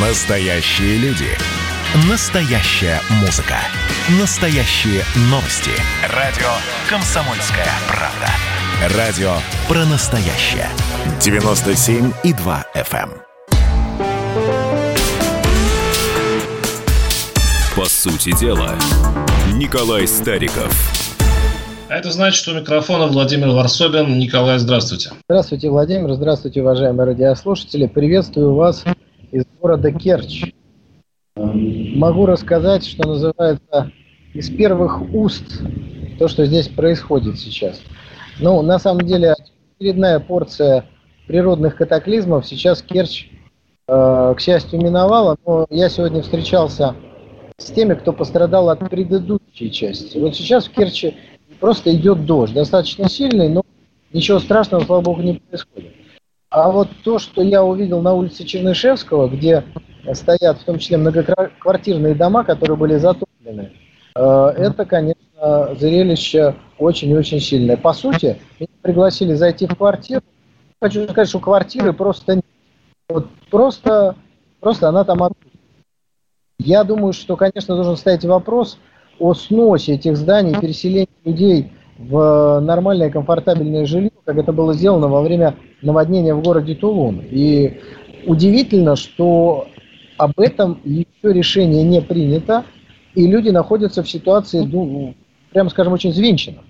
Настоящие люди. Настоящая музыка. Настоящие новости. Радио «Комсомольская правда». Радио про настоящее. 97,2 FM. эм. По сути дела, Николай Стариков. А это значит, что у микрофона Владимир Варсобин. Николай, здравствуйте. Здравствуйте, Владимир. Здравствуйте, уважаемые радиослушатели. Приветствую вас из города Керчь. Могу рассказать, что называется, из первых уст то, что здесь происходит сейчас. Ну, на самом деле, очередная порция природных катаклизмов сейчас Керчь, э, к счастью, миновала. Но я сегодня встречался с теми, кто пострадал от предыдущей части. Вот сейчас в Керчи просто идет дождь, достаточно сильный, но ничего страшного, слава богу, не происходит. А вот то, что я увидел на улице Чернышевского, где стоят в том числе многоквартирные дома, которые были затоплены, э, это, конечно, зрелище очень-очень сильное. По сути, меня пригласили зайти в квартиру. Хочу сказать, что квартиры просто нет. Вот просто, просто она там отсутствует. Я думаю, что, конечно, должен стоять вопрос о сносе этих зданий, переселении людей в нормальное комфортабельное жилье, как это было сделано во время наводнения в городе Тулун. И удивительно, что об этом еще решение не принято, и люди находятся в ситуации, ну, прямо скажем, очень звинченных.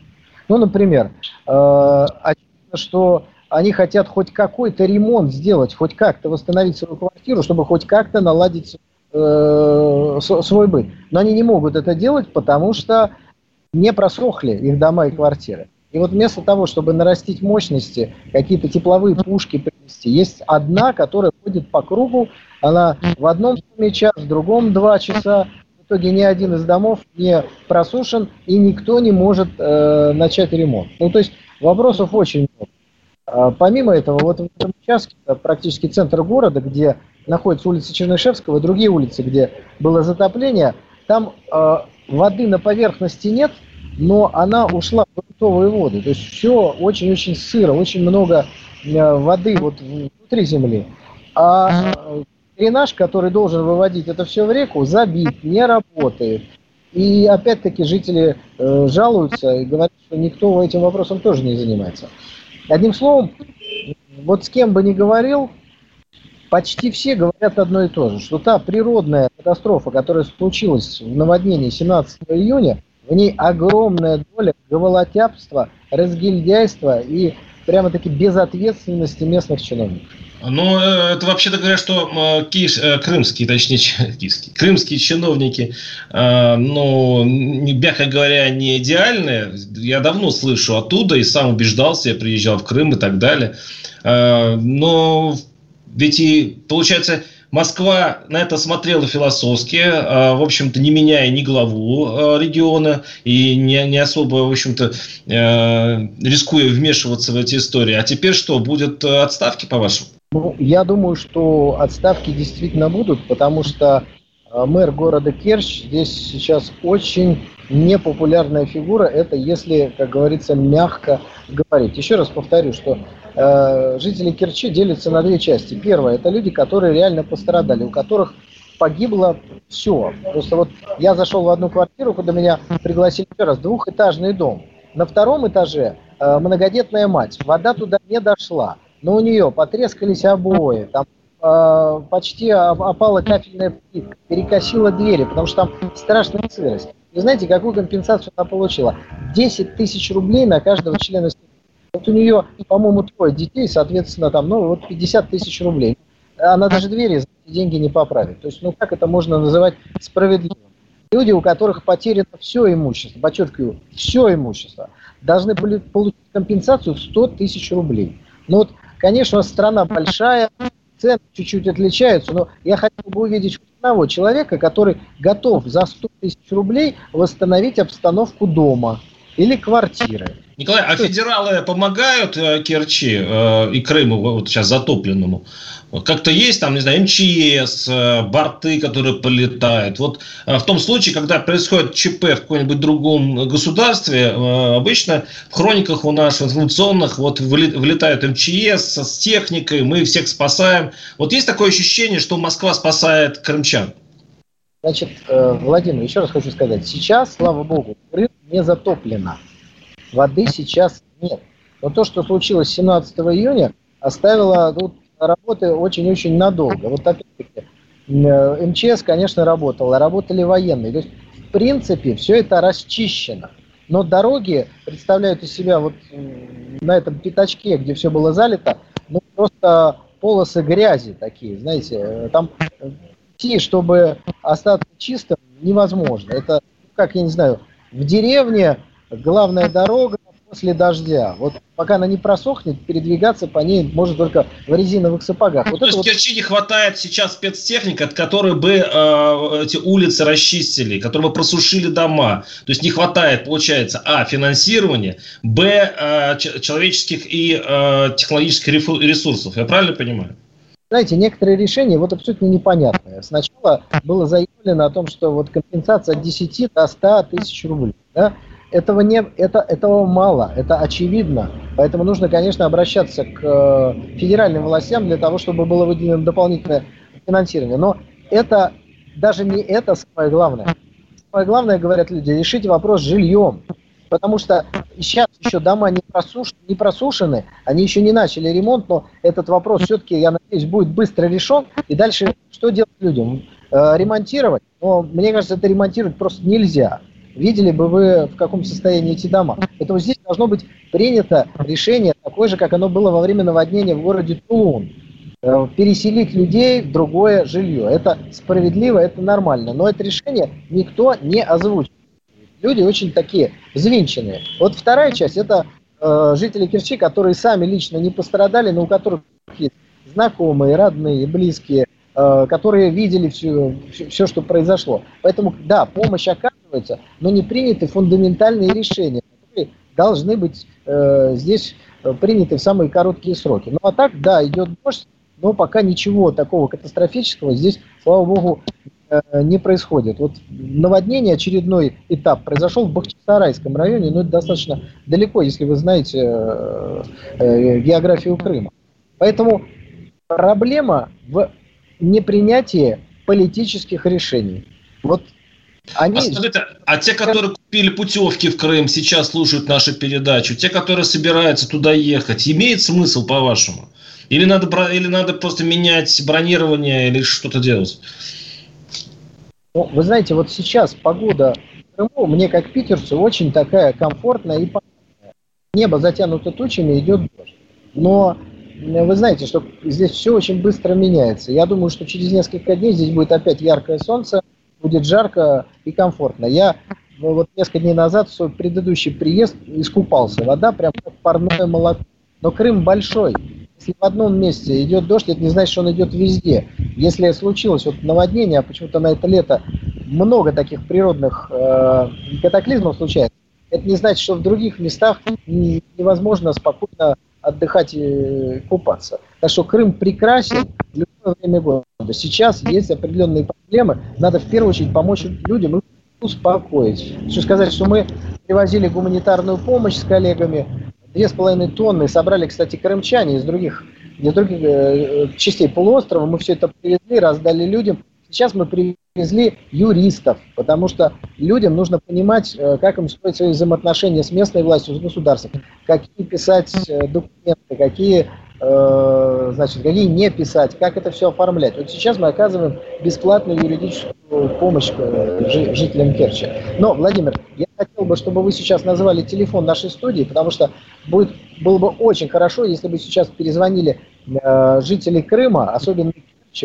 Ну, например, э, очевидно, что они хотят хоть какой-то ремонт сделать, хоть как-то восстановить свою квартиру, чтобы хоть как-то наладить э, свой быт. Но они не могут это делать, потому что не просохли их дома и квартиры. И вот вместо того, чтобы нарастить мощности, какие-то тепловые пушки принести, есть одна, которая ходит по кругу, она в одном доме час, в другом два часа. В итоге ни один из домов не просушен, и никто не может э, начать ремонт. Ну, то есть вопросов очень много. А, помимо этого, вот в этом участке, практически центр города, где находится улица Чернышевского и другие улицы, где было затопление, там э, воды на поверхности нет, но она ушла в грунтовые воды. То есть все очень-очень сыро, очень много э, воды вот внутри земли. А дренаж, который должен выводить это все в реку, забит, не работает. И опять-таки жители э, жалуются и говорят, что никто этим вопросом тоже не занимается. Одним словом, вот с кем бы ни говорил, почти все говорят одно и то же, что та природная катастрофа, которая случилась в наводнении 17 июня, в ней огромная доля говолотяпства, разгильдяйства и прямо-таки безответственности местных чиновников. Ну, э, это вообще-то говоря, что э, киев, э, крымские, точнее, киевские, крымские чиновники, ну, мягко говоря, не идеальные. Я давно слышу оттуда и сам убеждался, я приезжал в Крым и так далее. Но ведь и, получается, Москва на это смотрела философски, в общем-то, не меняя ни главу региона и не, особо, в общем-то, рискуя вмешиваться в эти истории. А теперь что, будет отставки, по-вашему? Ну, я думаю, что отставки действительно будут, потому что э, мэр города Керчь здесь сейчас очень непопулярная фигура. Это если, как говорится, мягко говорить. Еще раз повторю, что э, жители Керчи делятся на две части. Первое – это люди, которые реально пострадали, у которых погибло все. Просто вот я зашел в одну квартиру, куда меня пригласили еще раз, двухэтажный дом. На втором этаже э, многодетная мать. Вода туда не дошла но у нее потрескались обои, там э, почти опала кафельная плитка, перекосила двери, потому что там страшная сырость. Вы знаете, какую компенсацию она получила? 10 тысяч рублей на каждого члена семьи. Вот у нее, по-моему, трое детей, соответственно, там, ну, вот 50 тысяч рублей. Она даже двери за деньги не поправит. То есть, ну, как это можно называть справедливым? Люди, у которых потеряно все имущество, подчеркиваю, все имущество, должны получить компенсацию в 100 тысяч рублей. Ну вот Конечно, страна большая, цены чуть-чуть отличаются, но я хотел бы увидеть одного человека, который готов за 100 тысяч рублей восстановить обстановку дома или квартиры. Николай, а федералы помогают э, Керчи э, и Крыму, вот сейчас затопленному? Как-то есть там, не знаю, МЧС, э, борты, которые полетают. Вот в том случае, когда происходит ЧП в каком-нибудь другом государстве, обычно в хрониках у нас информационных вот вылетают МЧС с техникой, мы всех спасаем. Вот есть такое ощущение, что Москва спасает крымчан? Значит, Владимир, еще раз хочу сказать, сейчас, слава богу, Крым не затоплено. Воды сейчас нет. Но то, что случилось 17 июня, оставило тут работы очень-очень надолго. Вот опять-таки, э, МЧС, конечно, работала, работали военные. То есть, в принципе, все это расчищено. Но дороги представляют из себя вот на этом пятачке, где все было залито, ну, просто полосы грязи такие, знаете, э, там идти, чтобы остаться чистым, невозможно. Это, как я не знаю, в деревне главная дорога, после дождя. Вот пока она не просохнет, передвигаться по ней может только в резиновых сапогах. Ну, вот то есть вот... Керчи не хватает сейчас спецтехники, от которой бы э, эти улицы расчистили, которые бы просушили дома. То есть не хватает, получается, а, финансирования, б, э, человеческих и э, технологических ресурсов. Я правильно понимаю? Знаете, некоторые решения вот абсолютно непонятные. Сначала было заявлено о том, что вот компенсация от 10 до 100 тысяч рублей. Да? Этого, не, это, этого мало, это очевидно. Поэтому нужно, конечно, обращаться к э, федеральным властям для того, чтобы было выделено дополнительное финансирование. Но это даже не это самое главное. Самое главное, говорят люди, решите вопрос с жильем. Потому что сейчас еще дома не, просуш... не просушены, они еще не начали ремонт, но этот вопрос все-таки, я надеюсь, будет быстро решен. И дальше что делать людям? Э, ремонтировать? Но мне кажется, это ремонтировать просто нельзя видели бы вы, в каком состоянии эти дома. Поэтому здесь должно быть принято решение такое же, как оно было во время наводнения в городе Тулун. Э, переселить людей в другое жилье. Это справедливо, это нормально. Но это решение никто не озвучил. Люди очень такие взвинченные. Вот вторая часть – это э, жители Керчи, которые сами лично не пострадали, но у которых есть знакомые, родные, близкие, э, которые видели все, все, что произошло. Поэтому, да, помощь оказывается, оказывается, но не приняты фундаментальные решения, которые должны быть э, здесь э, приняты в самые короткие сроки. Ну а так, да, идет дождь, но пока ничего такого катастрофического здесь, слава богу, э, не происходит. Вот наводнение, очередной этап произошел в Бахчисарайском районе, но это достаточно далеко, если вы знаете э, географию Крыма. Поэтому проблема в непринятии политических решений. Вот они... А, скажите, а те, которые купили путевки в Крым, сейчас слушают нашу передачу, те, которые собираются туда ехать, имеет смысл, по-вашему? Или надо, или надо просто менять бронирование или что-то делать? Ну, вы знаете, вот сейчас погода в Крыму мне, как питерцу, очень такая комфортная и понятная. Небо затянуто тучами, идет дождь. Но вы знаете, что здесь все очень быстро меняется. Я думаю, что через несколько дней здесь будет опять яркое солнце, будет жарко и комфортно. Я ну, вот несколько дней назад в свой предыдущий приезд искупался. Вода прям как парное молоко. Но Крым большой. Если в одном месте идет дождь, это не значит, что он идет везде. Если случилось вот наводнение, а почему-то на это лето много таких природных э, катаклизмов случается, это не значит, что в других местах невозможно спокойно отдыхать и купаться. Так что Крым прекрасен в любое время года. Сейчас есть определенные проблемы. Надо в первую очередь помочь людям успокоить. Хочу сказать, что мы привозили гуманитарную помощь с коллегами. Две с половиной тонны собрали, кстати, крымчане из других, из других э, частей полуострова. Мы все это привезли, раздали людям. Сейчас мы привезли юристов, потому что людям нужно понимать, э, как им строить свои взаимоотношения с местной властью, с государством, какие писать э, документы, какие, э, значит, какие не писать, как это все оформлять. Вот сейчас мы оказываем бесплатную юридическую помощь жителям Керчи. Но, Владимир, я хотел бы, чтобы вы сейчас назвали телефон нашей студии, потому что будет, было бы очень хорошо, если бы сейчас перезвонили жители Крыма, особенно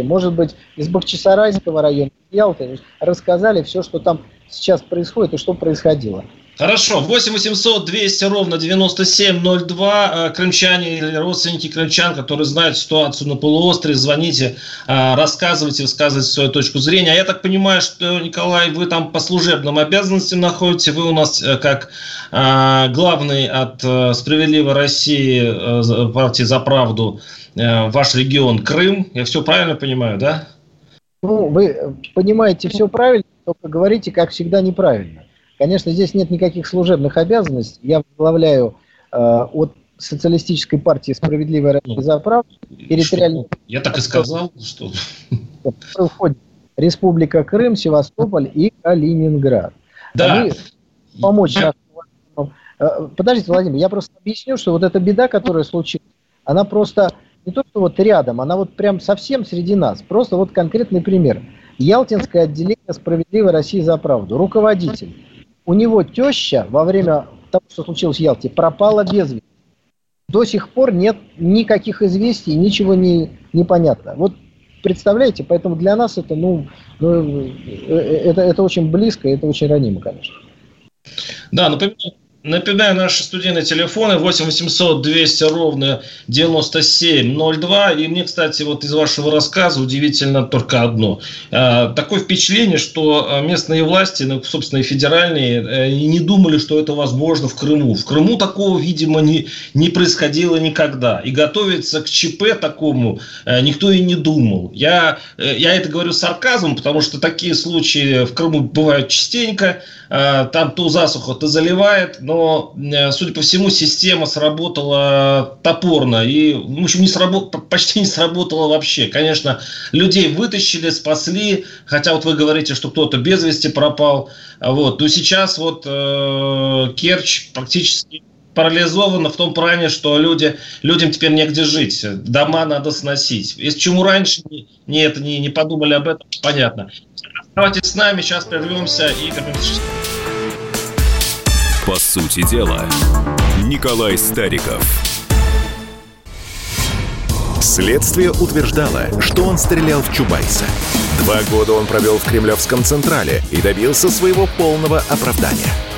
может быть, из Бахчисарайского района, Ялты, рассказали все, что там сейчас происходит и что происходило. Хорошо, 8 800 200 ровно 9702. Э, крымчане или родственники крымчан, которые знают ситуацию на полуострове, звоните, э, рассказывайте, высказывайте свою точку зрения. А я так понимаю, что, Николай, вы там по служебным обязанностям находите. Вы у нас э, как главный от «Справедливой России» партии «За правду» ваш регион Крым. Я все правильно понимаю, да? Ну, вы понимаете все правильно, только говорите, как всегда, неправильно. Конечно, здесь нет никаких служебных обязанностей. Я возглавляю э, от социалистической партии «Справедливая Россия за правду» территориальный... Я так и сказал, что... Входит Республика Крым, Севастополь и Калининград. Да. Они помочь я... Э, подождите, Владимир, я просто объясню, что вот эта беда, которая случилась, она просто не то, что вот рядом, она вот прям совсем среди нас. Просто вот конкретный пример. Ялтинское отделение «Справедливой России за правду». Руководитель у него теща во время того, что случилось в Ялте, пропала без вести. До сих пор нет никаких известий, ничего не, не понятно. Вот представляете, поэтому для нас это, ну, ну это, это очень близко, это очень ранимо, конечно. Да, например, Напоминаю, наши студийные телефоны 8 800 200 ровно 9702. И мне, кстати, вот из вашего рассказа удивительно только одно. А, такое впечатление, что а, местные власти, ну, собственно, и федеральные, э, не думали, что это возможно в Крыму. В Крыму такого, видимо, не, не происходило никогда. И готовиться к ЧП такому э, никто и не думал. Я, э, я это говорю с сарказмом, потому что такие случаи в Крыму бывают частенько. А, там то засуха, то заливает, но, э, судя по всему, система сработала топорно и, в общем, не сработ... почти не сработала вообще. Конечно, людей вытащили, спасли, хотя вот вы говорите, что кто-то без вести пропал, вот, но сейчас вот э, Керчь практически парализовано в том плане, что люди, людям теперь негде жить, дома надо сносить. Если чему раньше не, не, это, не, не подумали об этом, понятно. Оставайтесь с нами, сейчас прервемся и вернемся. По сути дела, Николай Стариков. Следствие утверждало, что он стрелял в Чубайса. Два года он провел в Кремлевском Централе и добился своего полного оправдания –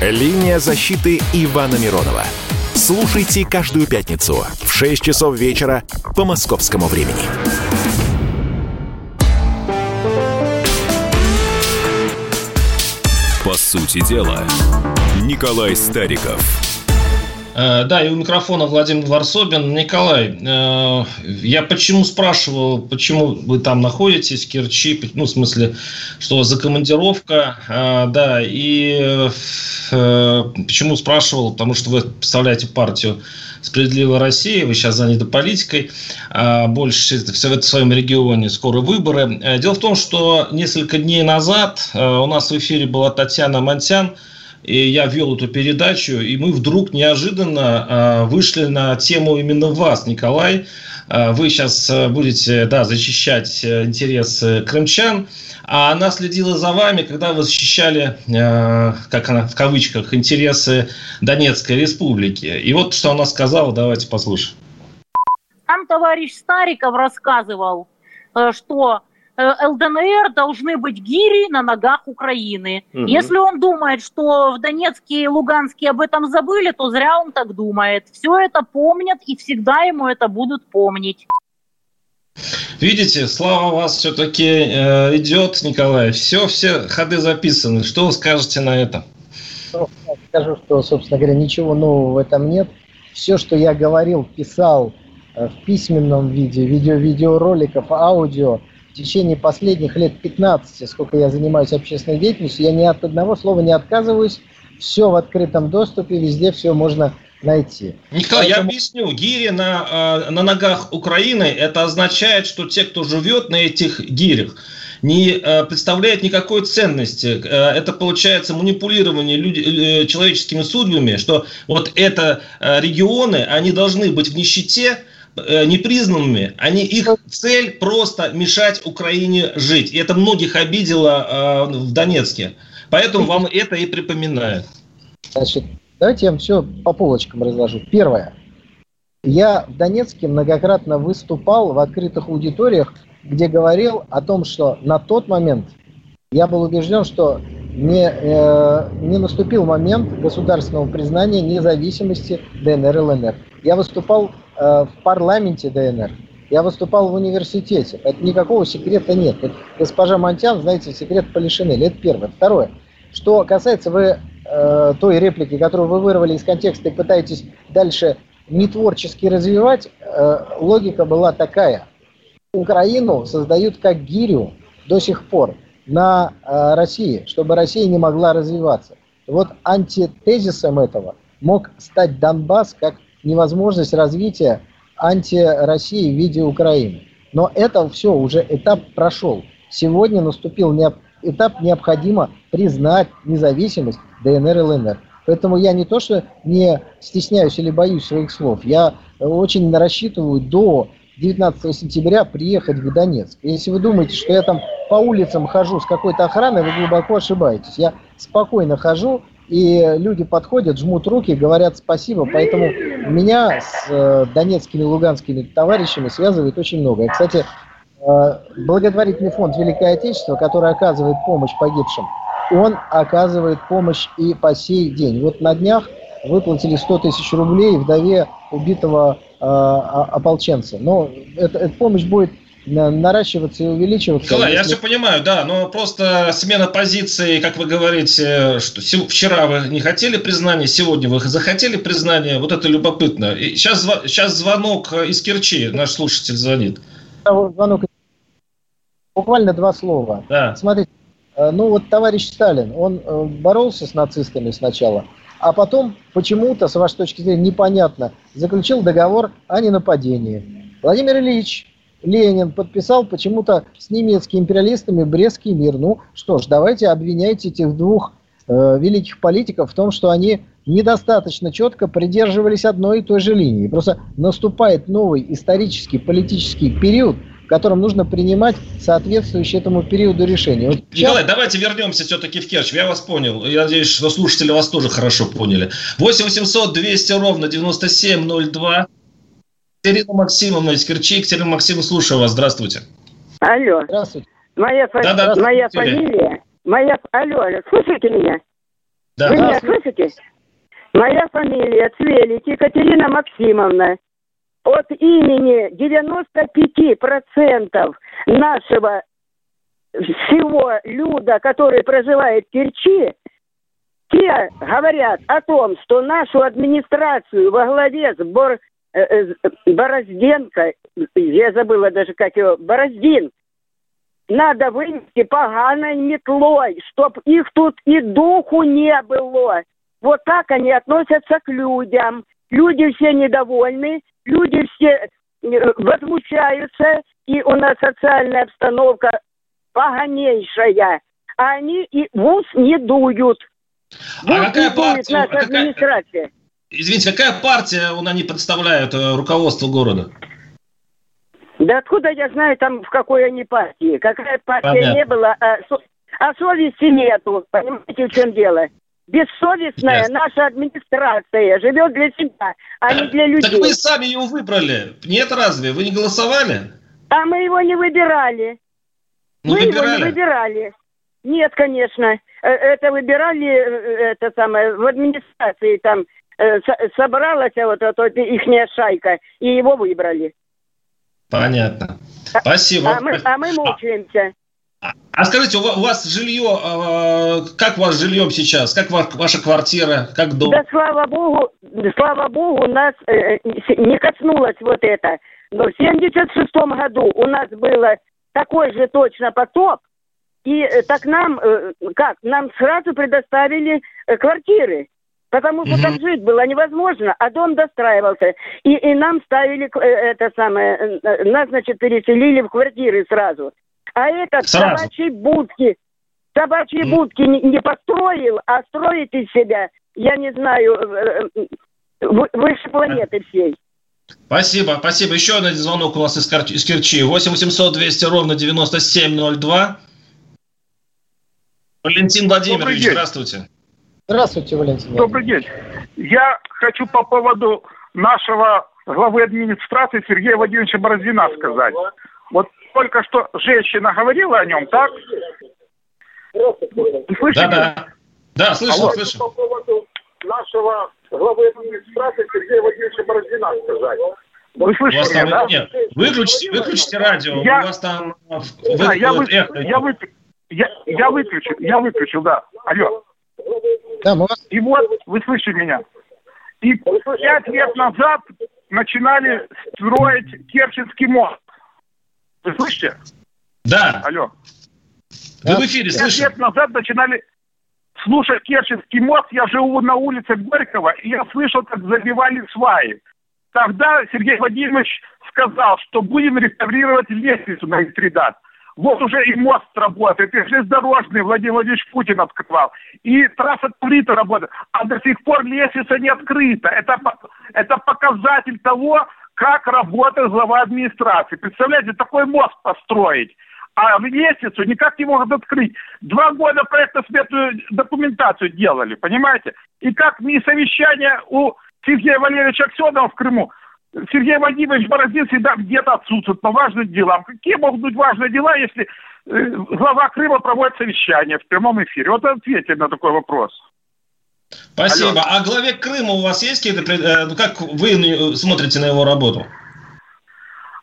«Линия защиты» Ивана Миронова – Слушайте каждую пятницу в 6 часов вечера по московскому времени. По сути дела, Николай Стариков – да, и у микрофона Владимир Варсобин. Николай, э, я почему спрашивал, почему вы там находитесь, Керчи, ну, в смысле, что за командировка, э, да, и почему спрашивал, потому что вы представляете партию «Справедливая Россия», вы сейчас заняты политикой, а больше в своем регионе, скоро выборы. Дело в том, что несколько дней назад у нас в эфире была Татьяна Монтян, и я вел эту передачу, и мы вдруг неожиданно э, вышли на тему именно вас, Николай. Э, вы сейчас э, будете да, защищать э, интересы крымчан, а она следила за вами, когда вы защищали, э, как она в кавычках, интересы Донецкой республики. И вот что она сказала, давайте послушаем. Там товарищ Стариков рассказывал, э, что Э, ЛДНР должны быть гири на ногах Украины. Угу. Если он думает, что в Донецке и Луганске об этом забыли, то зря он так думает. Все это помнят и всегда ему это будут помнить. Видите, слава вас все-таки э, идет, Николай. Все, все ходы записаны. Что вы скажете на это? Скажу, что, собственно говоря, ничего нового в этом нет. Все, что я говорил, писал э, в письменном виде, видео, видеороликов, аудио – в течение последних лет 15, сколько я занимаюсь общественной деятельностью, я ни от одного слова не отказываюсь. Все в открытом доступе, везде все можно найти. Николай, Поэтому... я объясню. Гири на, э, на ногах Украины, это означает, что те, кто живет на этих гирях, не э, представляет никакой ценности. Э, это получается манипулирование люди, человеческими судьбами, что вот это регионы, они должны быть в нищете, э, непризнанными, они их цель просто мешать Украине жить. И это многих обидело э, в Донецке. Поэтому вам это и припоминаю. Значит, давайте я вам все по полочкам разложу. Первое. Я в Донецке многократно выступал в открытых аудиториях, где говорил о том, что на тот момент я был убежден, что не, э, не наступил момент государственного признания независимости ДНР и ЛНР. Я выступал э, в парламенте ДНР, я выступал в университете. Это никакого секрета нет. Это госпожа Монтян, знаете, секрет Полишинеля. Это первое. Второе. Что касается вы э, той реплики, которую вы вырвали из контекста и пытаетесь дальше не творчески развивать, э, логика была такая. Украину создают как гирю до сих пор на э, России, чтобы Россия не могла развиваться. Вот антитезисом этого мог стать Донбасс как невозможность развития анти-России в виде Украины. Но это все, уже этап прошел. Сегодня наступил этап, необходимо признать независимость ДНР и ЛНР. Поэтому я не то, что не стесняюсь или боюсь своих слов, я очень рассчитываю до 19 сентября приехать в Донецк. Если вы думаете, что я там по улицам хожу с какой-то охраной, вы глубоко ошибаетесь. Я спокойно хожу, и люди подходят, жмут руки, говорят спасибо. Поэтому меня с э, донецкими, луганскими товарищами связывает очень много. И, кстати, э, благотворительный фонд Великое Отечество, который оказывает помощь погибшим, он оказывает помощь и по сей день. Вот на днях выплатили 100 тысяч рублей вдове убитого э, ополченца. Но эта, эта помощь будет наращиваться и увеличиваться. Николай, если... я все понимаю, да, но просто смена позиции, как вы говорите, что вчера вы не хотели признания, сегодня вы захотели признания, вот это любопытно. И сейчас, сейчас звонок из Керчи, наш слушатель звонит. Звонок. Буквально два слова. Да. Смотрите, э, ну вот товарищ Сталин, он э, боролся с нацистами сначала, а потом почему-то, с вашей точки зрения, непонятно, заключил договор о ненападении. Владимир Ильич Ленин подписал почему-то с немецкими империалистами Брестский мир. Ну что ж, давайте обвиняйте этих двух э, великих политиков в том, что они недостаточно четко придерживались одной и той же линии. Просто наступает новый исторический политический период, в котором нужно принимать соответствующие этому периоду решения. Вот Николай, сейчас... давайте вернемся все-таки в Керчь. Я вас понял. Я надеюсь, что слушатели вас тоже хорошо поняли. 8 800 200 ровно 9702. Екатерина Максимовна из Керчи. Екатерина Максимовна, слушаю вас. Здравствуйте. Алло. Здравствуйте. Моя, фа... да, да, моя фамилия... Моя... Алло, алло, слушайте меня? Да. Вы меня слышите? Моя фамилия Цвелик Екатерина Максимовна. От имени 95% нашего всего люда, который проживает в Керчи, те говорят о том, что нашу администрацию во главе с Бор Борозденко, я забыла даже, как его, Бороздин, надо вынести поганой метлой, чтоб их тут и духу не было. Вот так они относятся к людям. Люди все недовольны, люди все э, возмущаются, и у нас социальная обстановка поганейшая. А они и в ус не дуют. В а какая партия? Наша а какая... администрация. Извините, какая партия он они представляют, э, руководство города? Да откуда я знаю там, в какой они партии? Какая партия Понятно. не была, а, а совести нету. Понимаете, в чем дело? Бессовестная Ясно. наша администрация живет для себя, а не для людей. Так вы сами его выбрали. Нет разве? Вы не голосовали? А мы его не выбирали. Не мы выбирали? его не выбирали. Нет, конечно. Э, это выбирали э, это самое в администрации там собралась вот эта ихняя шайка, и его выбрали. Понятно. А, Спасибо. А, мы, а мы мучаемся. А, а скажите, у вас жилье, а, как у вас жильем сейчас? Как ваша квартира? Как дом? Да слава богу, слава богу, нас э, не коснулось вот это. Но в 76 году у нас было такой же точно потоп, и э, так нам, как, нам сразу предоставили квартиры. Потому что угу. там жить было невозможно, а дом достраивался. И, и нам ставили э, это самое, э, э, нас, значит, переселили в квартиры сразу. А этот сразу. собачьи будки, собачьи mm. будки не, не построил, а строит из себя, я не знаю, выше планеты всей. Спасибо, спасибо. Еще один звонок у нас из, Кар... из Керчи. 8 800 200 ровно 9702. Валентин Владимирович, здравствуйте. Здравствуйте, Валентин. Добрый день. Я хочу по поводу нашего главы администрации Сергея Владимировича Бородина сказать. Вот только что женщина говорила о нем, так? Слышите? Да, да. Да, слышу, Алло. слышу. По поводу нашего главы администрации Сергея Владимировича Бородина сказать. Вы слышите меня, да? Нет, выключите, выключите радио, я, у вас там... Да, я, вы, я, вы, я, я выключил, я выключил, да. Алло. Да, мы вас... И вот, вы слышите меня. И пять лет назад начинали строить Керченский мост. Вы слышите? Да. Алло. Вы в эфире, слышите? Пять лет назад начинали слушать Керченский мост. Я живу на улице Горького, и я слышал, как забивали сваи. Тогда Сергей Владимирович сказал, что будем реставрировать лестницу на Интридат. Вот уже и мост работает, и железнодорожный Владимир Владимирович Путин открывал, и трасса Турита работает, а до сих пор лестница не открыта. Это, это показатель того, как работает глава администрации. Представляете, такой мост построить, а лестницу никак не могут открыть. Два года проектно-сметную документацию делали, понимаете? И как ни совещание у Сергея Валерьевича Аксенова в Крыму, Сергей Владимирович Бородин всегда где-то отсутствует по важным делам. Какие могут быть важные дела, если э, глава Крыма проводит совещание в прямом эфире? Вот ответьте на такой вопрос. Спасибо. Алло. А главе Крыма у вас есть какие-то... Э, ну, как вы смотрите на его работу?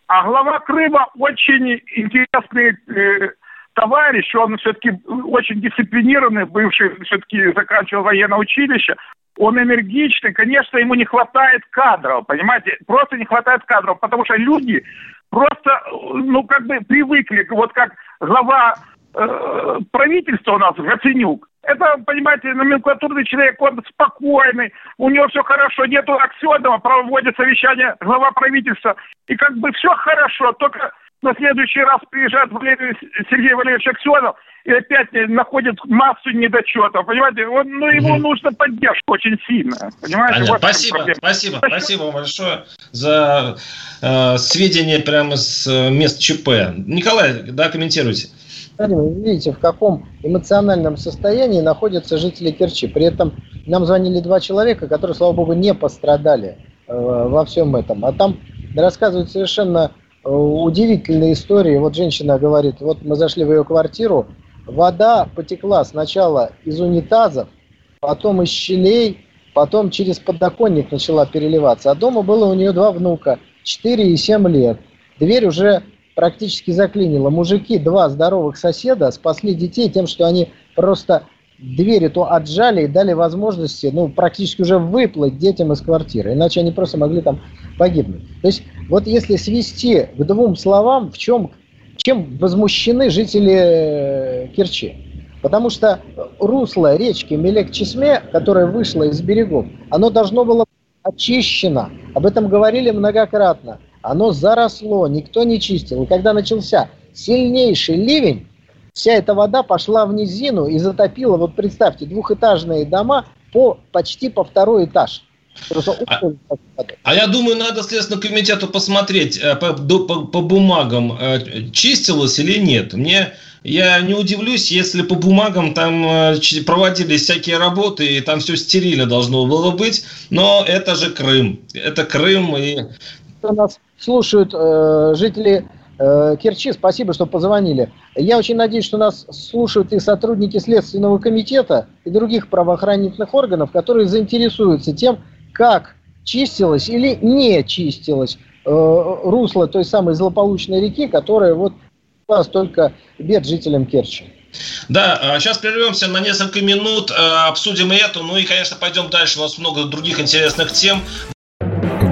А глава Крыма очень интересный э, товарищ, он все-таки очень дисциплинированный, бывший все-таки заканчивал военное училище он энергичный, конечно, ему не хватает кадров, понимаете, просто не хватает кадров, потому что люди просто, ну, как бы привыкли, вот как глава э, правительства у нас, Гаценюк, это, понимаете, номенклатурный человек, он спокойный, у него все хорошо, нету Аксенова, проводит совещание глава правительства, и как бы все хорошо, только на следующий раз приезжает Валерий, Сергей Валерьевич Аксенов и опять находит массу недочетов. Понимаете, он, ну, ему угу. нужна поддержка очень сильно. Понимаете? Вот спасибо, спасибо, спасибо вам большое за э, сведения прямо с э, мест ЧП. Николай, да, комментируйте. Вы видите, в каком эмоциональном состоянии находятся жители Керчи. При этом нам звонили два человека, которые, слава богу, не пострадали э, во всем этом. А там рассказывают совершенно Э, удивительные истории. Вот женщина говорит, вот мы зашли в ее квартиру, вода потекла сначала из унитазов, потом из щелей, потом через подоконник начала переливаться. А дома было у нее два внука, 4 и 7 лет. Дверь уже практически заклинила. Мужики, два здоровых соседа, спасли детей тем, что они просто дверь эту отжали и дали возможности, ну, практически уже выплыть детям из квартиры. Иначе они просто могли там погибнуть. То есть вот если свести к двум словам, в чем, чем возмущены жители э, Керчи. Потому что русло речки Мелек-Чесме, которое вышло из берегов, оно должно было очищено. Об этом говорили многократно. Оно заросло, никто не чистил. И когда начался сильнейший ливень, вся эта вода пошла в низину и затопила, вот представьте, двухэтажные дома по, почти по второй этаж. А, а я думаю, надо Следственному комитету посмотреть э, по, по, по бумагам, э, чистилось или нет. Мне я не удивлюсь, если по бумагам там э, проводились всякие работы, и там все стерильно должно было быть, но это же Крым. Это Крым и... Нас слушают э, жители э, Керчи, спасибо, что позвонили. Я очень надеюсь, что нас слушают и сотрудники Следственного комитета и других правоохранительных органов, которые заинтересуются тем, как чистилось или не чистилось э, русло той самой злополучной реки, которая вот столько бед жителям Керчи. Да, сейчас а прервемся на несколько минут, э, обсудим и эту, ну и, конечно, пойдем дальше, у нас много других интересных тем.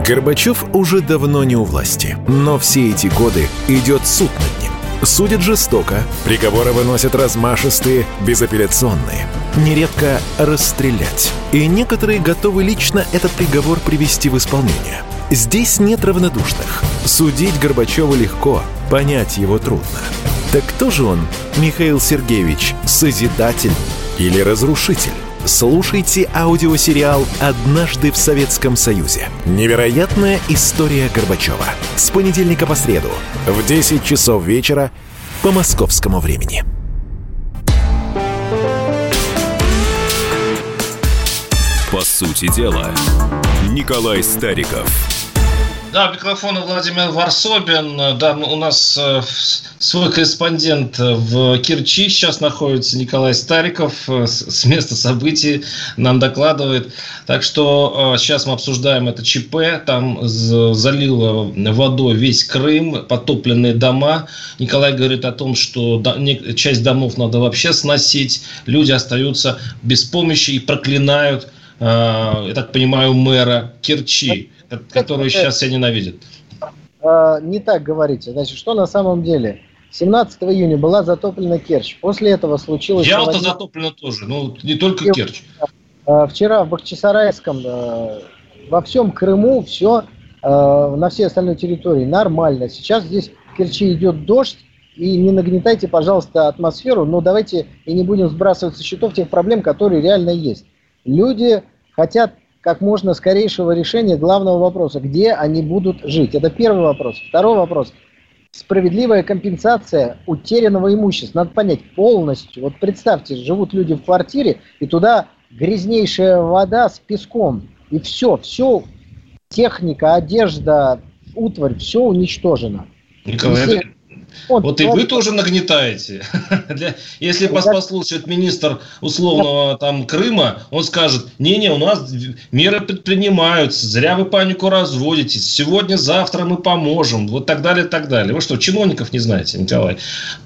Горбачев уже давно не у власти, но все эти годы идет суд над. Судят жестоко, приговоры выносят размашистые, безапелляционные. Нередко расстрелять. И некоторые готовы лично этот приговор привести в исполнение. Здесь нет равнодушных. Судить Горбачева легко, понять его трудно. Так кто же он, Михаил Сергеевич, созидатель или разрушитель? Слушайте аудиосериал «Однажды в Советском Союзе». Невероятная история Горбачева. С понедельника по среду в 10 часов вечера по московскому времени. По сути дела, Николай Стариков. Да, микрофон Владимир Варсобин. Да, у нас э, свой корреспондент в Керчи сейчас находится Николай Стариков. Э, с места событий нам докладывает. Так что э, сейчас мы обсуждаем это ЧП. Там залило водой весь Крым, потопленные дома. Николай говорит о том, что часть домов надо вообще сносить. Люди остаются без помощи и проклинают, я так понимаю, мэра Керчи которые сейчас все ненавидят. А, не так говорите. Значит, что на самом деле? 17 июня была затоплена Керчь. После этого случилось... Ялта сегодня... затоплена тоже, ну не только Керчь. А, вчера в Бахчисарайском, а, во всем Крыму все, на всей остальной территории нормально. Сейчас здесь в Керчи идет дождь, и не нагнетайте, пожалуйста, атмосферу, но давайте и не будем сбрасывать со счетов тех проблем, которые реально есть. Люди хотят как можно скорейшего решения главного вопроса, где они будут жить. Это первый вопрос. Второй вопрос. Справедливая компенсация утерянного имущества. Надо понять полностью. Вот представьте, живут люди в квартире, и туда грязнейшая вода с песком. И все, все, техника, одежда, утварь, все уничтожено. Николай. Вот, вот и вы тоже нагнетаете. Если вас послушает министр условного там Крыма, он скажет, не-не, у нас меры предпринимаются, зря вы панику разводитесь, сегодня, завтра мы поможем, вот так далее, так далее. Вы что, чиновников не знаете, Николай?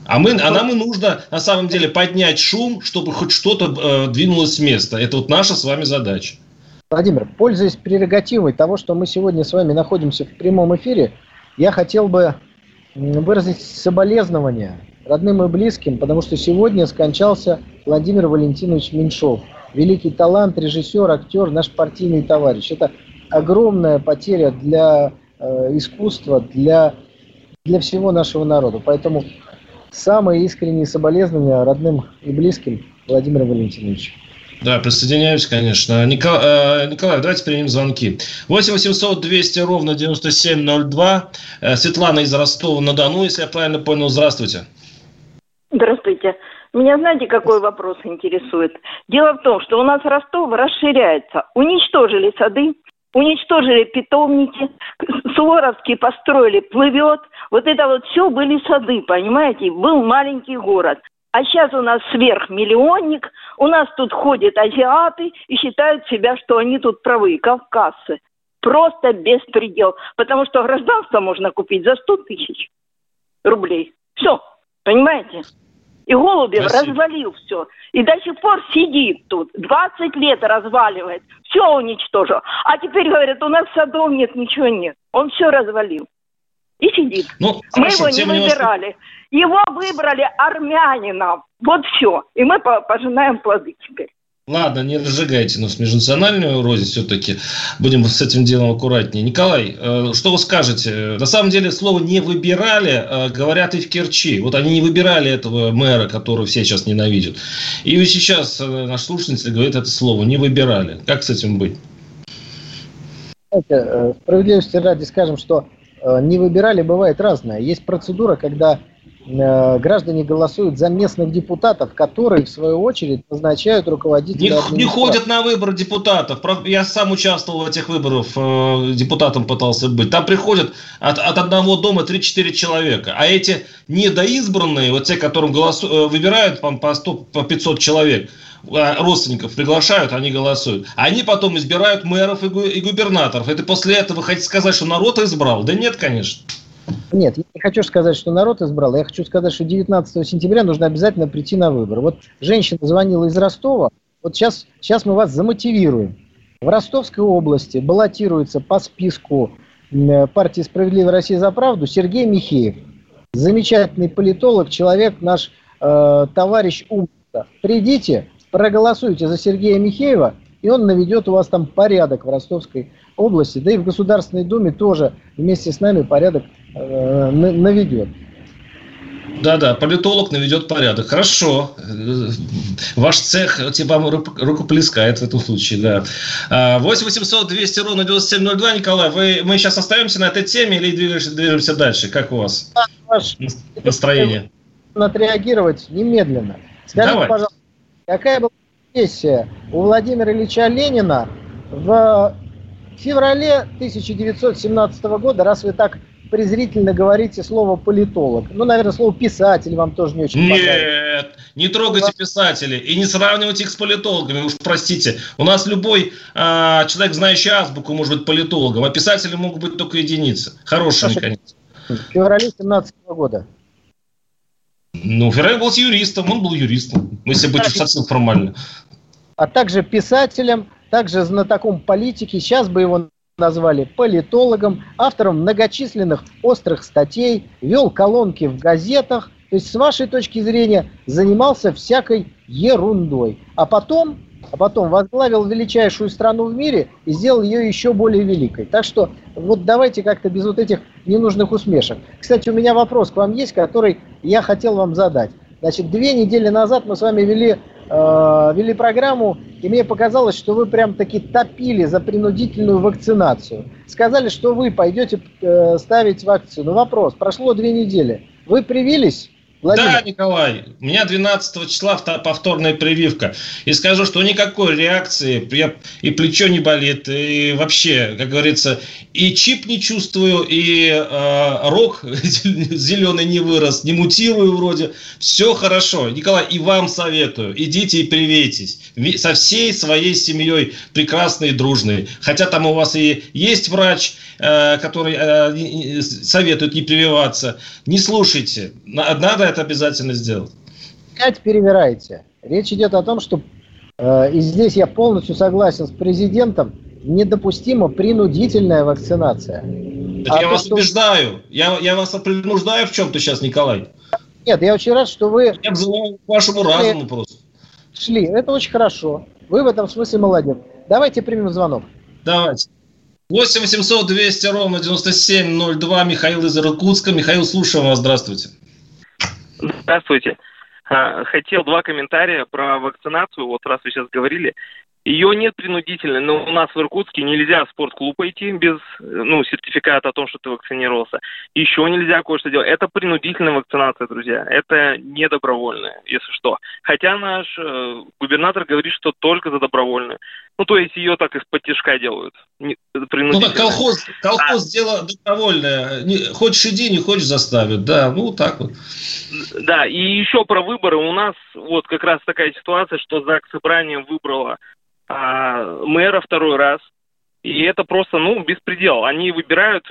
А, мы, а нам и нужно, на самом деле, поднять шум, чтобы хоть что-то э, двинулось с места. Это вот наша с вами задача. Владимир, пользуясь прерогативой того, что мы сегодня с вами находимся в прямом эфире, я хотел бы выразить соболезнования родным и близким, потому что сегодня скончался Владимир Валентинович Меньшов. Великий талант, режиссер, актер, наш партийный товарищ. Это огромная потеря для э, искусства, для, для всего нашего народа. Поэтому самые искренние соболезнования родным и близким Владимира Валентиновича. Да, присоединяюсь, конечно. Николай, э, Николай, давайте примем звонки. 8 800 200 ровно 9702. Э, Светлана из Ростова-на-Дону, если я правильно понял. Здравствуйте. Здравствуйте. Меня знаете, какой вопрос интересует? Дело в том, что у нас Ростов расширяется. Уничтожили сады, уничтожили питомники, Суворовский построили, плывет. Вот это вот все были сады, понимаете? Был маленький город. А сейчас у нас сверхмиллионник, у нас тут ходят азиаты и считают себя, что они тут правы, кавказцы. Просто беспредел. Потому что гражданство можно купить за 100 тысяч рублей. Все, понимаете? И Голубев Спасибо. развалил все. И до сих пор сидит тут. 20 лет разваливает. Все уничтожил. А теперь говорят, у нас садов нет, ничего нет. Он все развалил. И сидит. Ну, Мы хорошо, его не выбирали. Немножко... Его выбрали армянином. Вот все. И мы пожинаем плоды теперь. Ладно, не разжигайте нас межнациональную рознь все-таки. Будем с этим делом аккуратнее. Николай, э, что вы скажете? На самом деле слово «не выбирали» э, говорят и в Керчи. Вот они не выбирали этого мэра, которого все сейчас ненавидят. И сейчас э, наш слушатель говорит это слово «не выбирали». Как с этим быть? Знаете, справедливости ради скажем, что не выбирали бывает разное. Есть процедура, когда граждане голосуют за местных депутатов, которые, в свою очередь, назначают руководителей не, не ходят на выборы депутатов. Я сам участвовал в этих выборах, э, депутатом пытался быть. Там приходят от, от одного дома 3-4 человека. А эти недоизбранные, вот те, которым голосу, э, выбирают по, по, 100, по 500 человек, родственников приглашают, они голосуют. Они потом избирают мэров и губернаторов. Это после этого вы хотите сказать, что народ избрал? Да нет, конечно. Нет, я не хочу сказать, что народ избрал. Я хочу сказать, что 19 сентября нужно обязательно прийти на выборы. Вот женщина звонила из Ростова. Вот сейчас, сейчас мы вас замотивируем. В Ростовской области баллотируется по списку партии «Справедливая Россия за правду» Сергей Михеев. Замечательный политолог, человек, наш э, товарищ умница. Придите, проголосуйте за Сергея Михеева, и он наведет у вас там порядок в Ростовской области, да и в Государственной Думе тоже вместе с нами порядок э, наведет. Да-да, политолог наведет порядок. Хорошо. Ваш цех типа вам рукоплескает в этом случае, да. 8 800 200 ровно 9702, Николай, вы, мы сейчас остаемся на этой теме или движемся, движемся дальше? Как у вас Ваш... настроение? Отреагировать немедленно. Скажите, Давай. пожалуйста, какая была сессия у Владимира Ильича Ленина в феврале 1917 года, раз вы так презрительно говорите слово политолог. Ну, наверное, слово писатель вам тоже не очень Нет, не трогайте писателей и не сравнивайте их с политологами, уж простите. У нас любой а, человек, знающий азбуку, может быть политологом, а писатели могут быть только единицы. Хорошие, наконец. В феврале 17 года. Ну, Феррari был юристом, он был юристом, если быть совсем формально. А также писателем, также знатоком политики, сейчас бы его назвали политологом, автором многочисленных острых статей, вел колонки в газетах, то есть с вашей точки зрения занимался всякой ерундой. А потом, а потом возглавил величайшую страну в мире и сделал ее еще более великой. Так что вот давайте как-то без вот этих ненужных усмешек. Кстати, у меня вопрос к вам есть, который я хотел вам задать. Значит, две недели назад мы с вами вели э, вели программу, и мне показалось, что вы прям таки топили за принудительную вакцинацию. Сказали, что вы пойдете э, ставить вакцину. Вопрос, прошло две недели. Вы привились? Владимир. Да, Николай, у меня 12 числа повторная прививка. И скажу, что никакой реакции, я, и плечо не болит, и вообще, как говорится, и чип не чувствую, и э, рог зеленый не вырос, не мутирую вроде. Все хорошо. Николай, и вам советую, идите и привейтесь. Со всей своей семьей прекрасной и дружной. Хотя там у вас и есть врач, э, который э, советует не прививаться. Не слушайте. Надо это обязательно сделать. Опять перевираете. Речь идет о том, что, э, и здесь я полностью согласен с президентом, недопустима принудительная вакцинация. Так а я то, вас что... убеждаю. Я, я вас принуждаю в чем-то сейчас, Николай. Нет, я очень рад, что вы... Я взываю к вашему разуму просто. Шли. Это очень хорошо. Вы в этом смысле молодец. Давайте примем звонок. Давайте. 8 800 200 ровно 9702. Михаил из Иркутска. Михаил, слушаем вас. Здравствуйте. Здравствуйте. А, хотел два комментария про вакцинацию. Вот раз вы сейчас говорили. Ее нет принудительной, но у нас в Иркутске нельзя в спортклуб пойти без ну, сертификата о том, что ты вакцинировался. Еще нельзя кое-что делать. Это принудительная вакцинация, друзья. Это не добровольная, если что. Хотя наш э, губернатор говорит, что только за добровольную. Ну, то есть ее так из-под тяжка делают. Не, ну, так колхоз, колхоз а. дело добровольное. Не, хочешь иди, не хочешь заставят. Да, ну, так вот. Да, и еще про выборы. У нас вот как раз такая ситуация, что ЗАГС собранием выбрала а, мэра второй раз. И это просто, ну, беспредел. Они выбирают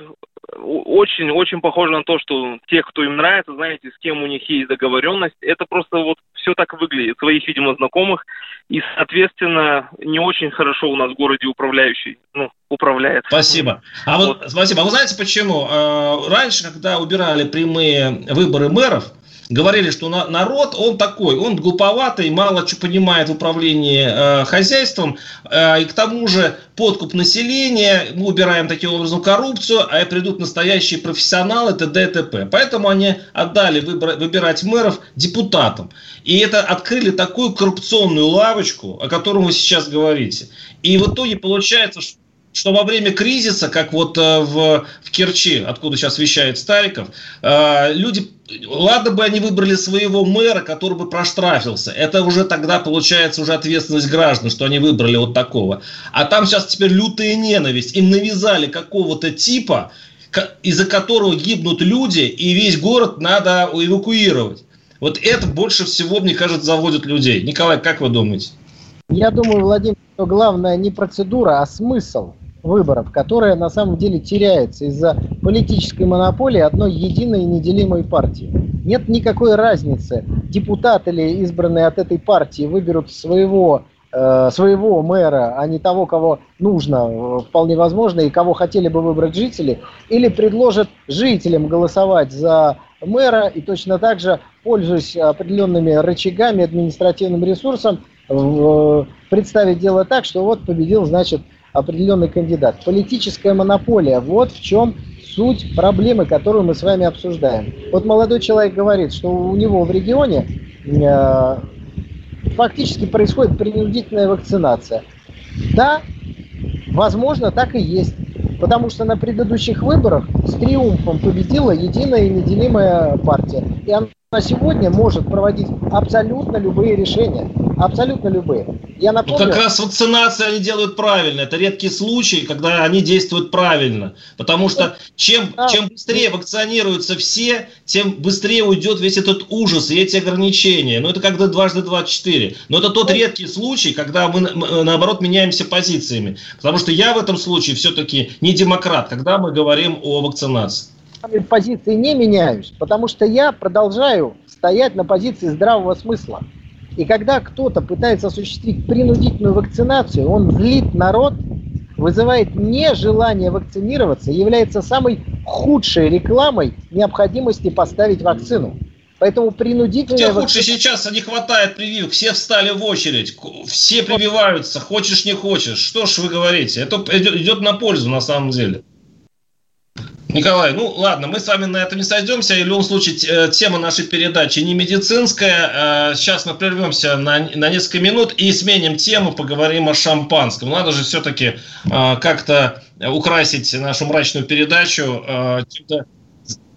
очень-очень похоже на то, что тех, кто им нравится, знаете, с кем у них есть договоренность, это просто вот все так выглядит, своих, видимо, знакомых, и, соответственно, не очень хорошо у нас в городе управляющий, ну, управляет. Спасибо. А вот, вот спасибо. А вы знаете почему? А, раньше, когда убирали прямые выборы мэров, говорили, что на, народ, он такой, он глуповатый, мало что понимает в управлении э, хозяйством, э, и к тому же подкуп населения, мы убираем таким образом коррупцию, а придут настоящие профессионалы, т.д. и т.п. Поэтому они отдали выбор, выбирать мэров депутатам. И это открыли такую коррупционную лавочку, о котором вы сейчас говорите. И в итоге получается, что что во время кризиса, как вот э, в, в Керчи, откуда сейчас вещает Стариков, э, люди, ладно бы они выбрали своего мэра, который бы проштрафился, это уже тогда получается уже ответственность граждан, что они выбрали вот такого. А там сейчас теперь лютая ненависть, им навязали какого-то типа, из-за которого гибнут люди, и весь город надо эвакуировать. Вот это больше всего, мне кажется, заводит людей. Николай, как вы думаете? Я думаю, Владимир, что главное не процедура, а смысл выборов, которая на самом деле теряется из-за политической монополии одной единой и неделимой партии. Нет никакой разницы, депутат или избранные от этой партии выберут своего э, своего мэра, а не того, кого нужно, э, вполне возможно, и кого хотели бы выбрать жители, или предложат жителям голосовать за мэра и точно так же, пользуясь определенными рычагами, административным ресурсом, представить дело так, что вот победил, значит, определенный кандидат. Политическая монополия, вот в чем суть проблемы, которую мы с вами обсуждаем. Вот молодой человек говорит, что у него в регионе э, фактически происходит принудительная вакцинация. Да, возможно, так и есть. Потому что на предыдущих выборах с триумфом победила единая и неделимая партия. И она сегодня может проводить абсолютно любые решения. Абсолютно любые. Я напомню... Ну, как раз вакцинацию они делают правильно. Это редкий случай, когда они действуют правильно. Потому что чем, чем быстрее вакцинируются все, тем быстрее уйдет весь этот ужас и эти ограничения. Ну, это как дважды 24. Но это тот редкий случай, когда мы, наоборот, меняемся позициями. Потому что я в этом случае все-таки не демократ, когда мы говорим о вакцинации позиции не меняюсь, потому что я продолжаю стоять на позиции здравого смысла. И когда кто-то пытается осуществить принудительную вакцинацию, он злит народ, вызывает нежелание вакцинироваться, является самой худшей рекламой необходимости поставить вакцину. Поэтому принудительная... Где худше сейчас не хватает прививок, все встали в очередь, все прививаются, хочешь не хочешь. Что ж вы говорите? Это идет на пользу на самом деле. Николай, ну ладно, мы с вами на этом не сойдемся. В любом случае, э, тема нашей передачи не медицинская. Э, сейчас мы прервемся на, на несколько минут и сменим тему, поговорим о шампанском. Надо же все-таки э, как-то украсить нашу мрачную передачу чем-то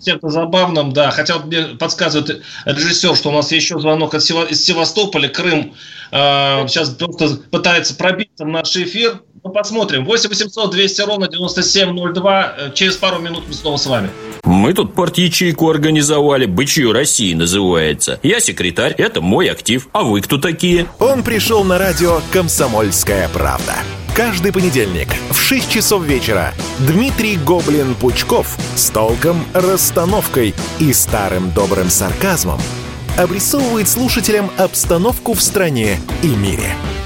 чем-то забавным, да. Хотя мне подсказывает режиссер, что у нас еще звонок из Севастополя, Крым. Сейчас просто пытается пробиться в наш эфир. Ну, посмотрим. 8 800 200 ровно 9702. Э, через пару минут мы снова с вами. Мы тут порт-ячейку организовали, «Бычью России» называется. Я секретарь, это мой актив. А вы кто такие? Он пришел на радио «Комсомольская правда». Каждый понедельник в 6 часов вечера Дмитрий Гоблин-Пучков с толком, расстановкой и старым добрым сарказмом обрисовывает слушателям обстановку в стране и мире –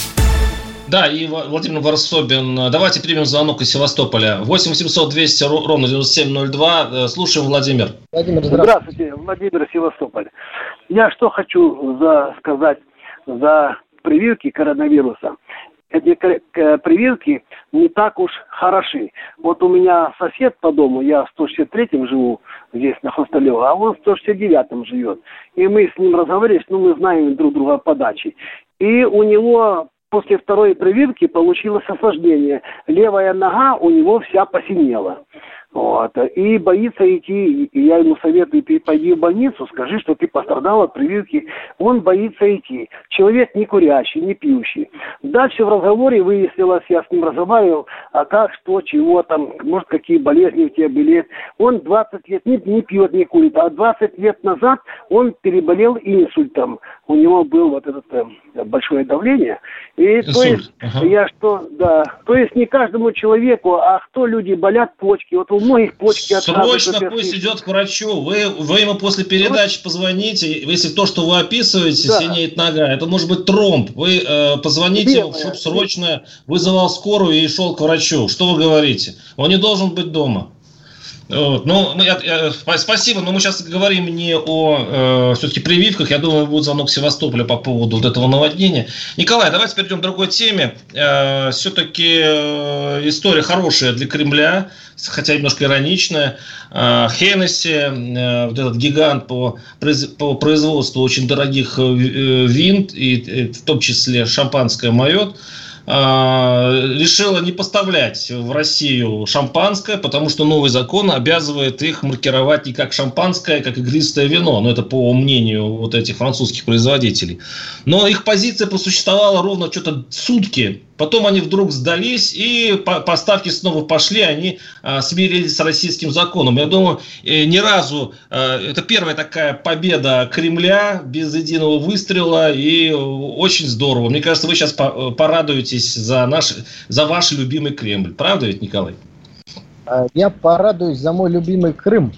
да, и Владимир Варсобин. Давайте примем звонок из Севастополя. 8 700 200 ровно 9702. Э, слушаем, Владимир. Владимир, здравствуйте. здравствуйте. Владимир Севастополь. Я что хочу за, сказать за прививки коронавируса. Эти прививки не так уж хороши. Вот у меня сосед по дому, я в 163-м живу, здесь на Хрусталево, а он в 169-м живет. И мы с ним разговаривали, ну, мы знаем друг друга подачи. И у него после второй прививки получилось осложнение. Левая нога у него вся посинела. Вот. И боится идти, и я ему советую, пойди в больницу, скажи, что ты пострадал от прививки. Он боится идти. Человек не курящий, не пьющий. Дальше в разговоре выяснилось, я с ним разговаривал, а как, что, чего там, может, какие болезни у тебя были. Он 20 лет не, не пьет, не курит, а 20 лет назад он переболел инсультом. У него был вот это э, большое давление. И Инсульт. то есть, ага. я что, да, то есть не каждому человеку, а кто люди болят почки. Вот у многих почки Срочно пусть идет к врачу. Вы, вы ему после передачи позвоните. Если то, что вы описываете, да. синеет нога, это может быть тромб. Вы э, позвоните ему, чтобы срочно вызывал скорую и шел к врачу. Что вы говорите? Он не должен быть дома. Вот. Ну, я, я, спасибо, но мы сейчас говорим не о э, все-таки прививках. Я думаю, будет звонок Севастополя по поводу вот этого наводнения. Николай, давайте перейдем к другой теме. Э, все-таки э, история хорошая для Кремля, хотя немножко ироничная. Э, Хеннесси, э, вот этот гигант по, по производству очень дорогих э, винт, и, и в том числе шампанское майот, решила не поставлять в Россию шампанское, потому что новый закон обязывает их маркировать не как шампанское, как игристое вино. Но это по мнению вот этих французских производителей. Но их позиция просуществовала ровно что-то сутки Потом они вдруг сдались, и поставки снова пошли, они а, смирились с российским законом. Я думаю, э, ни разу, а, это первая такая победа Кремля без единого выстрела, и очень здорово. Мне кажется, вы сейчас порадуетесь за, наш, за ваш любимый Кремль. Правда ведь, Николай? А, я порадуюсь за мой любимый Крым.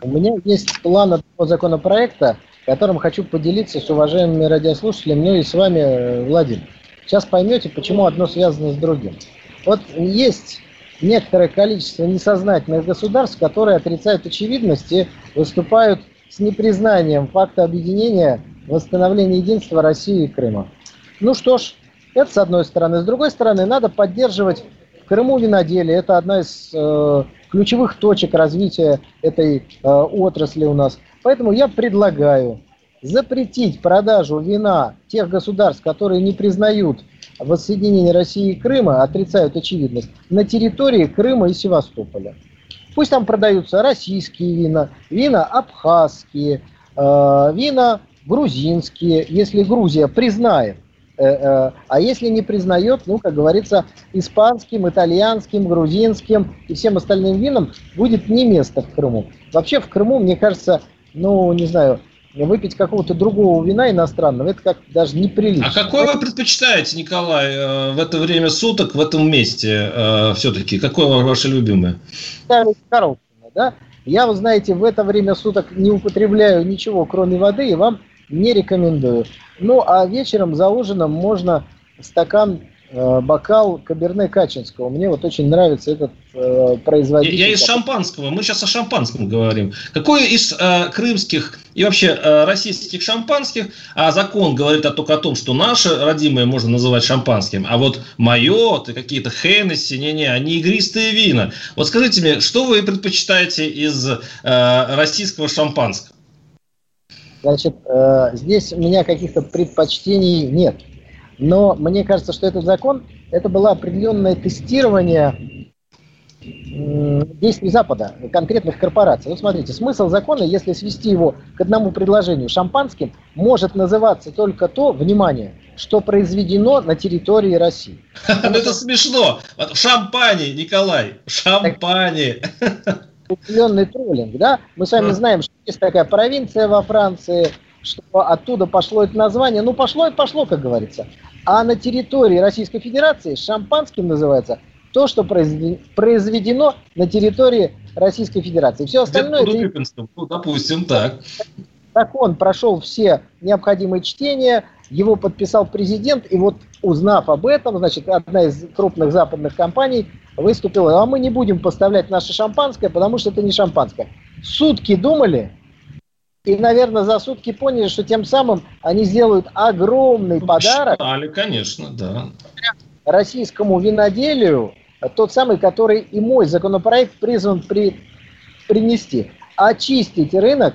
У меня есть план одного законопроекта, которым хочу поделиться с уважаемыми радиослушателями, ну и с вами, Владимир. Сейчас поймете, почему одно связано с другим. Вот есть некоторое количество несознательных государств, которые отрицают очевидность и выступают с непризнанием факта объединения, восстановления единства России и Крыма. Ну что ж, это с одной стороны. С другой стороны, надо поддерживать в Крыму виноделие. Это одна из э, ключевых точек развития этой э, отрасли у нас. Поэтому я предлагаю запретить продажу вина тех государств, которые не признают воссоединение России и Крыма, отрицают очевидность, на территории Крыма и Севастополя. Пусть там продаются российские вина, вина абхазские, э, вина грузинские, если Грузия признает. Э, э, а если не признает, ну, как говорится, испанским, итальянским, грузинским и всем остальным винам будет не место в Крыму. Вообще в Крыму, мне кажется, ну, не знаю, выпить какого-то другого вина иностранного, это как даже неприлично. А какой вы предпочитаете, Николай, э, в это время суток, в этом месте э, все-таки? Какое ваше любимое? Да? Я, вы знаете, в это время суток не употребляю ничего, кроме воды, и вам не рекомендую. Ну, а вечером за ужином можно стакан бокал Каберне Качинского. Мне вот очень нравится этот э, производитель. Я, я из шампанского. Мы сейчас о шампанском говорим. Какой из э, крымских и вообще э, российских шампанских, а закон говорит а только о том, что наше родимое можно называть шампанским, а вот мое, какие-то Хеннесси, не-не, они игристые вина. Вот скажите мне, что вы предпочитаете из э, российского шампанского? Значит, э, здесь у меня каких-то предпочтений нет. Но мне кажется, что этот закон, это было определенное тестирование действий Запада, конкретных корпораций. Вот смотрите, смысл закона, если свести его к одному предложению шампанским, может называться только то, внимание, что произведено на территории России. Это смешно. Шампани, Николай, шампани. Определенный троллинг, да? Мы с вами знаем, что есть такая провинция во Франции, что оттуда пошло это название. Ну, пошло и пошло, как говорится. А на территории Российской Федерации шампанским называется то, что произведено на территории Российской Федерации. Все остальное... Это... Ну, допустим, так. Закон прошел все необходимые чтения, его подписал президент, и вот узнав об этом, значит, одна из крупных западных компаний выступила, а мы не будем поставлять наше шампанское, потому что это не шампанское. Сутки думали, и, наверное, за сутки поняли, что тем самым они сделают огромный ну, подарок. Посчитали, конечно, да. Российскому виноделию, тот самый, который и мой законопроект призван при, принести. Очистить рынок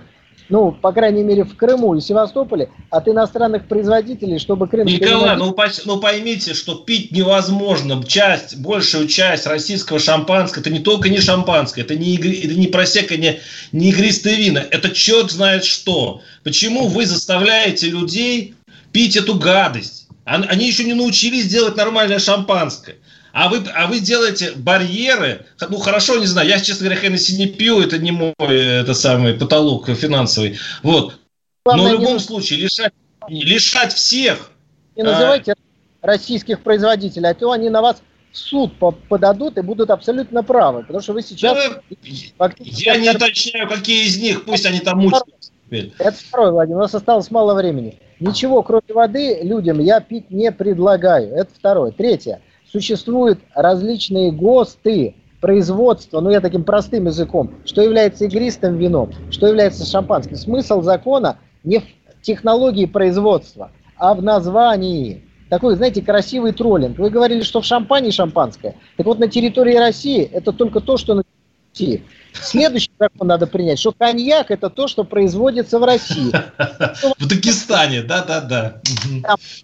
ну, по крайней мере, в Крыму и Севастополе от иностранных производителей, чтобы Крым... Николай, ну, ну поймите, что пить невозможно. Часть, большую часть российского шампанского, это не только не шампанское, это не, это не просека, не, не игристые вина, это черт знает что. Почему вы заставляете людей пить эту гадость? Они еще не научились делать нормальное шампанское. А вы, а вы делаете барьеры, ну хорошо, не знаю, я, честно говоря, Хеннесси не пью, это не мой это самый потолок финансовый. Вот. Но в любом случае лишать, лишать всех. Не называйте а... российских производителей, а то они на вас в суд подадут и будут абсолютно правы, потому что вы сейчас... Да, я не уточняю, какие из них, пусть они там мучаются. Это второй, Владимир, у нас осталось мало времени. Ничего, кроме воды, людям я пить не предлагаю. Это второе. Третье существуют различные ГОСТы, производства, ну я таким простым языком, что является игристым вином, что является шампанским. Смысл закона не в технологии производства, а в названии. Такой, знаете, красивый троллинг. Вы говорили, что в шампане шампанское. Так вот, на территории России это только то, что России. Следующий закон надо принять, что коньяк это то, что производится в России. В Дагестане, да-да-да.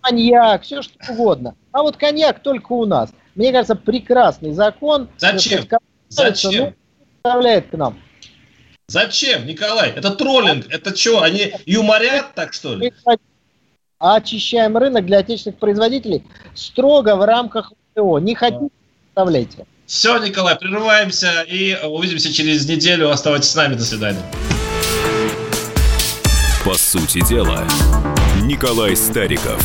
Коньяк, все что угодно. А вот коньяк только у нас. Мне кажется, прекрасный закон. Зачем? Зачем? Ну, представляет к нам. Зачем, Николай? Это троллинг. Это что, они юморят так, что ли? А очищаем рынок для отечественных производителей строго в рамках ВТО. Не хотите, представляете. Все, Николай, прерываемся и увидимся через неделю. Оставайтесь с нами. До свидания. По сути дела, Николай Стариков.